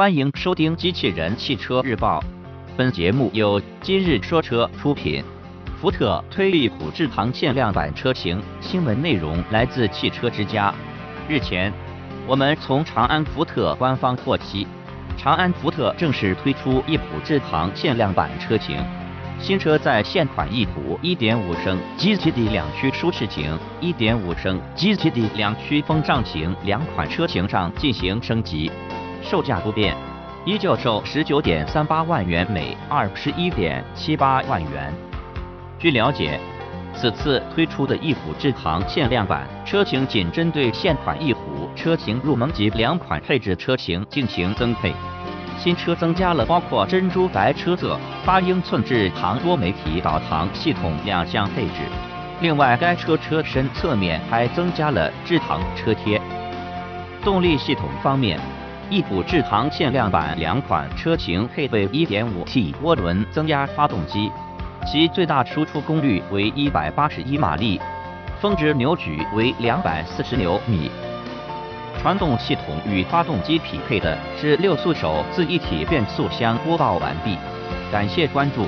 欢迎收听《机器人汽车日报》，本节目由今日说车出品。福特推力虎智行限量版车型，新闻内容来自汽车之家。日前，我们从长安福特官方获悉，长安福特正式推出翼虎智行限量版车型。新车在现款翼虎1.5升 GTD 两驱舒适型、1.5升 GTD 两驱风尚型两款车型上进行升级。售价不变，依旧售十九点三八万元每二十一点七八万元。据了解，此次推出的翼虎智行限量版车型仅针对现款翼虎车型入门级两款配置车型进行增配。新车增加了包括珍珠白车色、八英寸智行多媒体导航系统两项配置。另外，该车车身侧面还增加了智行车贴。动力系统方面。翼虎智航限量版两款车型配备 1.5T 涡轮增压发动机，其最大输出功率为181马力，峰值扭矩为240牛米。传动系统与发动机匹配的是六速手自一体变速箱。播报完毕，感谢关注。